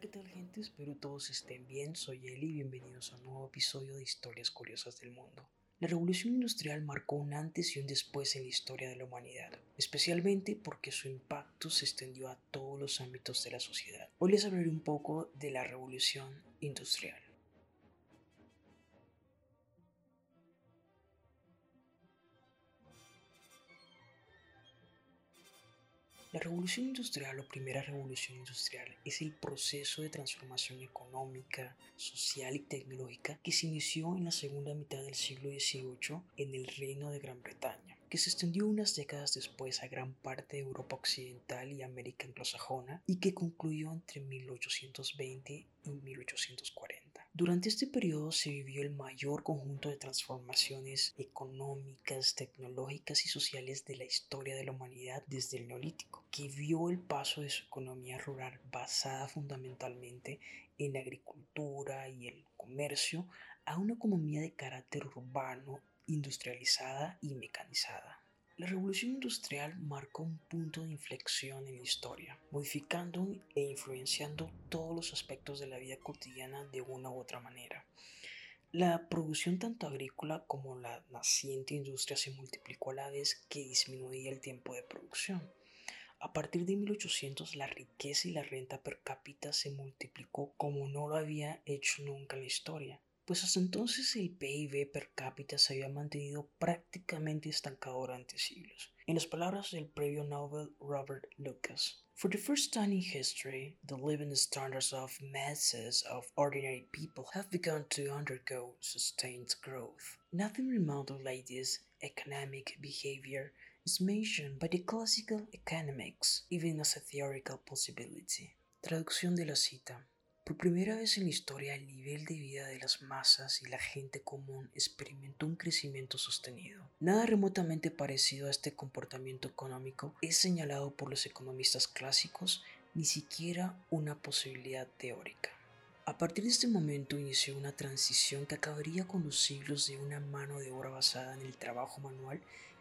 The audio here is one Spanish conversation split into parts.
¿qué tal gente? Espero todos estén bien. Soy Eli y bienvenidos a un nuevo episodio de Historias Curiosas del Mundo. La revolución industrial marcó un antes y un después en la historia de la humanidad, especialmente porque su impacto se extendió a todos los ámbitos de la sociedad. Hoy les hablaré un poco de la revolución industrial. La revolución industrial o primera revolución industrial es el proceso de transformación económica, social y tecnológica que se inició en la segunda mitad del siglo XVIII en el Reino de Gran Bretaña, que se extendió unas décadas después a gran parte de Europa Occidental y América anglosajona y que concluyó entre 1820 y 1840. Durante este periodo se vivió el mayor conjunto de transformaciones económicas, tecnológicas y sociales de la historia de la humanidad desde el neolítico, que vio el paso de su economía rural basada fundamentalmente en la agricultura y el comercio a una economía de carácter urbano, industrializada y mecanizada. La revolución industrial marcó un punto de inflexión en la historia, modificando e influenciando todos los aspectos de la vida cotidiana de una u otra manera. La producción tanto agrícola como la naciente industria se multiplicó a la vez que disminuía el tiempo de producción. A partir de 1800 la riqueza y la renta per cápita se multiplicó como no lo había hecho nunca en la historia pues hasta entonces el PIB per cápita se había mantenido prácticamente estancado durante siglos. En las palabras del previo Nobel Robert Lucas, For the first time in history, the living standards of masses of ordinary people have begun to undergo sustained growth. Nothing remotely like this economic behavior is mentioned by the classical economics, even as a theoretical possibility. Traducción de la cita. Por primera vez en la historia, el nivel de vida de las masas y la gente común experimentó un crecimiento sostenido. Nada remotamente parecido a este comportamiento económico es señalado por los economistas clásicos, ni siquiera una posibilidad teórica. A partir de este momento inició una transición que acabaría con los siglos de una mano de obra basada en el trabajo manual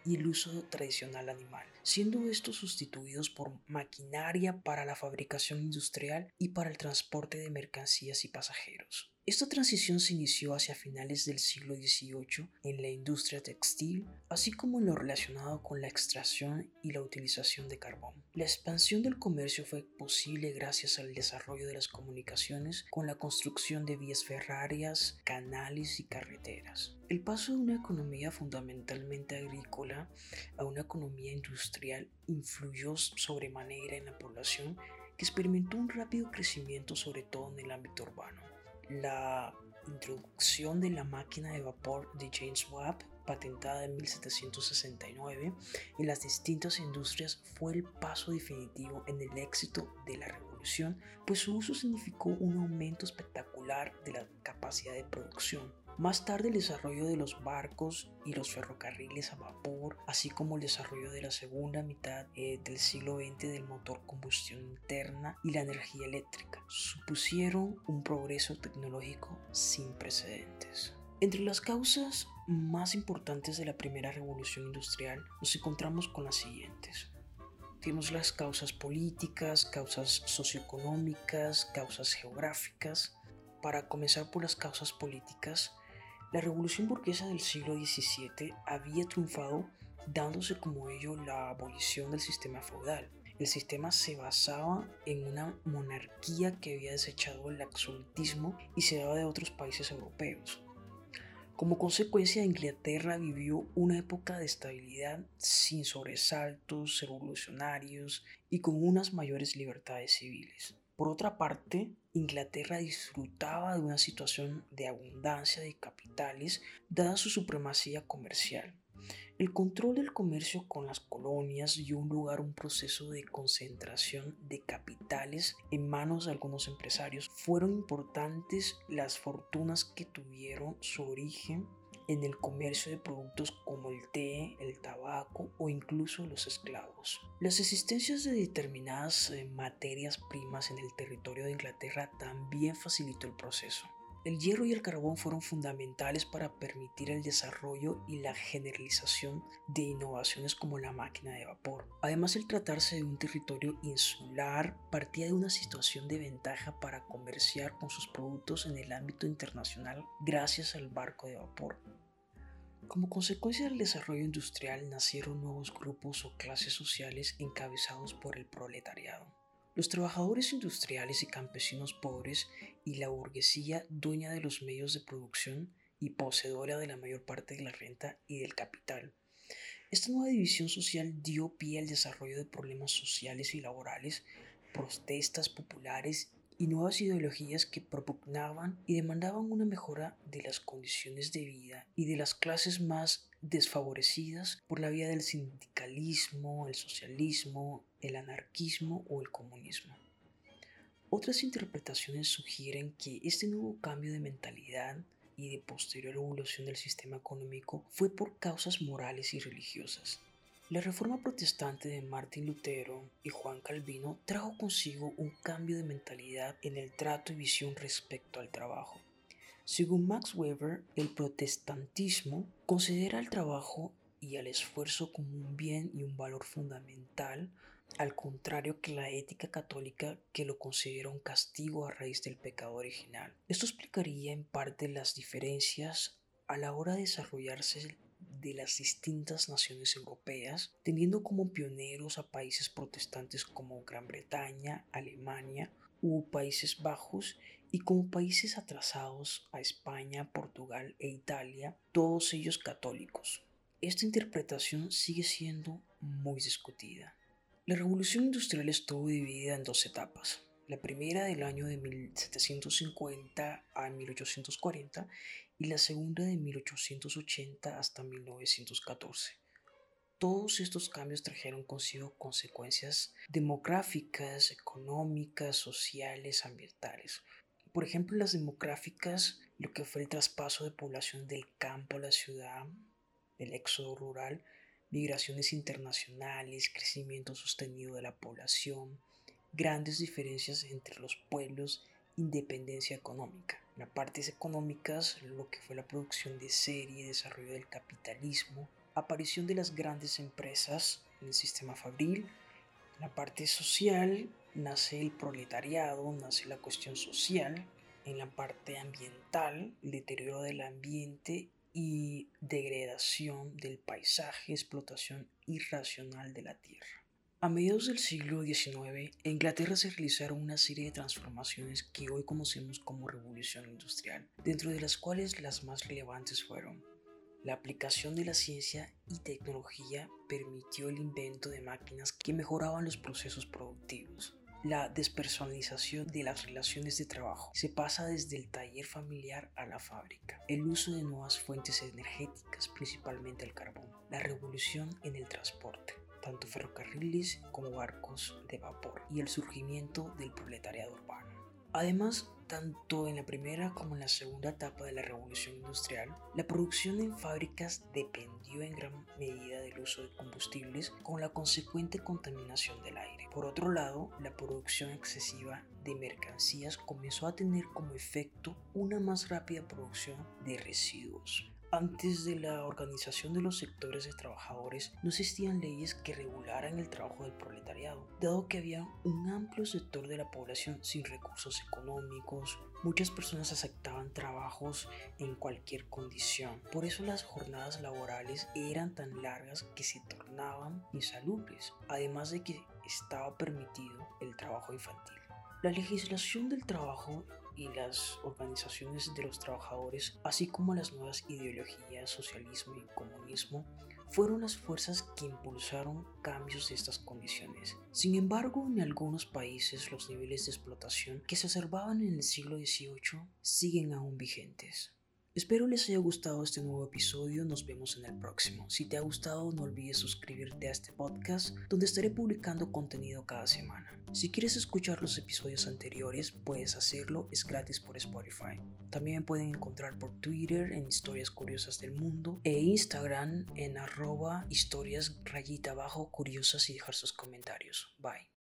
y el uso tradicional animal, siendo estos sustituidos por maquinaria para la fabricación industrial y para el transporte de mercancías y pasajeros. Esta transición se inició hacia finales del siglo XVIII en la industria textil, así como en lo relacionado con la extracción y la utilización de carbón. La expansión del comercio fue posible gracias al desarrollo de las comunicaciones con la construcción de vías ferrarias, canales y carreteras. El paso de una economía fundamentalmente agrícola a una economía industrial influyó sobremanera en la población que experimentó un rápido crecimiento sobre todo en el ámbito urbano la introducción de la máquina de vapor de James Watt, patentada en 1769, en las distintas industrias fue el paso definitivo en el éxito de la revolución, pues su uso significó un aumento espectacular de la capacidad de producción. Más tarde el desarrollo de los barcos y los ferrocarriles a vapor, así como el desarrollo de la segunda mitad eh, del siglo XX del motor combustión interna y la energía eléctrica, supusieron un progreso tecnológico sin precedentes. Entre las causas más importantes de la primera revolución industrial nos encontramos con las siguientes. Tenemos las causas políticas, causas socioeconómicas, causas geográficas. Para comenzar por las causas políticas, la revolución burguesa del siglo XVII había triunfado dándose como ello la abolición del sistema feudal. El sistema se basaba en una monarquía que había desechado el absolutismo y se daba de otros países europeos. Como consecuencia, Inglaterra vivió una época de estabilidad sin sobresaltos revolucionarios y con unas mayores libertades civiles. Por otra parte, Inglaterra disfrutaba de una situación de abundancia de capitales dada su supremacía comercial. El control del comercio con las colonias dio lugar a un proceso de concentración de capitales en manos de algunos empresarios. Fueron importantes las fortunas que tuvieron su origen en el comercio de productos como el té, el tabaco o incluso los esclavos. Las existencias de determinadas eh, materias primas en el territorio de Inglaterra también facilitó el proceso. El hierro y el carbón fueron fundamentales para permitir el desarrollo y la generalización de innovaciones como la máquina de vapor. Además, el tratarse de un territorio insular partía de una situación de ventaja para comerciar con sus productos en el ámbito internacional gracias al barco de vapor. Como consecuencia del desarrollo industrial nacieron nuevos grupos o clases sociales encabezados por el proletariado. Los trabajadores industriales y campesinos pobres y la burguesía dueña de los medios de producción y poseedora de la mayor parte de la renta y del capital. Esta nueva división social dio pie al desarrollo de problemas sociales y laborales, protestas populares y nuevas ideologías que propugnaban y demandaban una mejora de las condiciones de vida y de las clases más desfavorecidas por la vía del sindicalismo, el socialismo, el anarquismo o el comunismo. Otras interpretaciones sugieren que este nuevo cambio de mentalidad y de posterior evolución del sistema económico fue por causas morales y religiosas. La reforma protestante de Martín Lutero y Juan Calvino trajo consigo un cambio de mentalidad en el trato y visión respecto al trabajo. Según Max Weber, el protestantismo considera el trabajo y al esfuerzo como un bien y un valor fundamental al contrario que la ética católica que lo considera un castigo a raíz del pecado original. Esto explicaría en parte las diferencias a la hora de desarrollarse de las distintas naciones europeas, teniendo como pioneros a países protestantes como Gran Bretaña, Alemania u Países Bajos y como países atrasados a España, Portugal e Italia, todos ellos católicos. Esta interpretación sigue siendo muy discutida. La revolución industrial estuvo dividida en dos etapas. La primera del año de 1750 a 1840 y la segunda de 1880 hasta 1914. Todos estos cambios trajeron consigo consecuencias demográficas, económicas, sociales, ambientales. Por ejemplo, las demográficas, lo que fue el traspaso de población del campo a la ciudad, el éxodo rural, migraciones internacionales, crecimiento sostenido de la población, grandes diferencias entre los pueblos, independencia económica. En las partes económicas, lo que fue la producción de serie, desarrollo del capitalismo, aparición de las grandes empresas en el sistema fabril. En la parte social, nace el proletariado, nace la cuestión social. En la parte ambiental, deterioro del ambiente y degradación del paisaje, explotación irracional de la tierra. A mediados del siglo XIX, en Inglaterra se realizaron una serie de transformaciones que hoy conocemos como revolución industrial, dentro de las cuales las más relevantes fueron la aplicación de la ciencia y tecnología permitió el invento de máquinas que mejoraban los procesos productivos, la despersonalización de las relaciones de trabajo. Se pasa desde el taller familiar a la fábrica. El uso de nuevas fuentes energéticas, principalmente el carbón. La revolución en el transporte tanto ferrocarriles como barcos de vapor y el surgimiento del proletariado urbano. Además, tanto en la primera como en la segunda etapa de la revolución industrial, la producción en fábricas dependió en gran medida del uso de combustibles con la consecuente contaminación del aire. Por otro lado, la producción excesiva de mercancías comenzó a tener como efecto una más rápida producción de residuos, antes de la organización de los sectores de trabajadores no existían leyes que regularan el trabajo del proletariado, dado que había un amplio sector de la población sin recursos económicos, muchas personas aceptaban trabajos en cualquier condición. Por eso las jornadas laborales eran tan largas que se tornaban insalubres, además de que estaba permitido el trabajo infantil. La legislación del trabajo y las organizaciones de los trabajadores, así como las nuevas ideologías, socialismo y comunismo, fueron las fuerzas que impulsaron cambios de estas condiciones. Sin embargo, en algunos países los niveles de explotación que se observaban en el siglo XVIII siguen aún vigentes. Espero les haya gustado este nuevo episodio, nos vemos en el próximo. Si te ha gustado no olvides suscribirte a este podcast donde estaré publicando contenido cada semana. Si quieres escuchar los episodios anteriores puedes hacerlo, es gratis por Spotify. También pueden encontrar por Twitter en Historias Curiosas del Mundo e Instagram en arroba historias rayita abajo curiosas y dejar sus comentarios. Bye.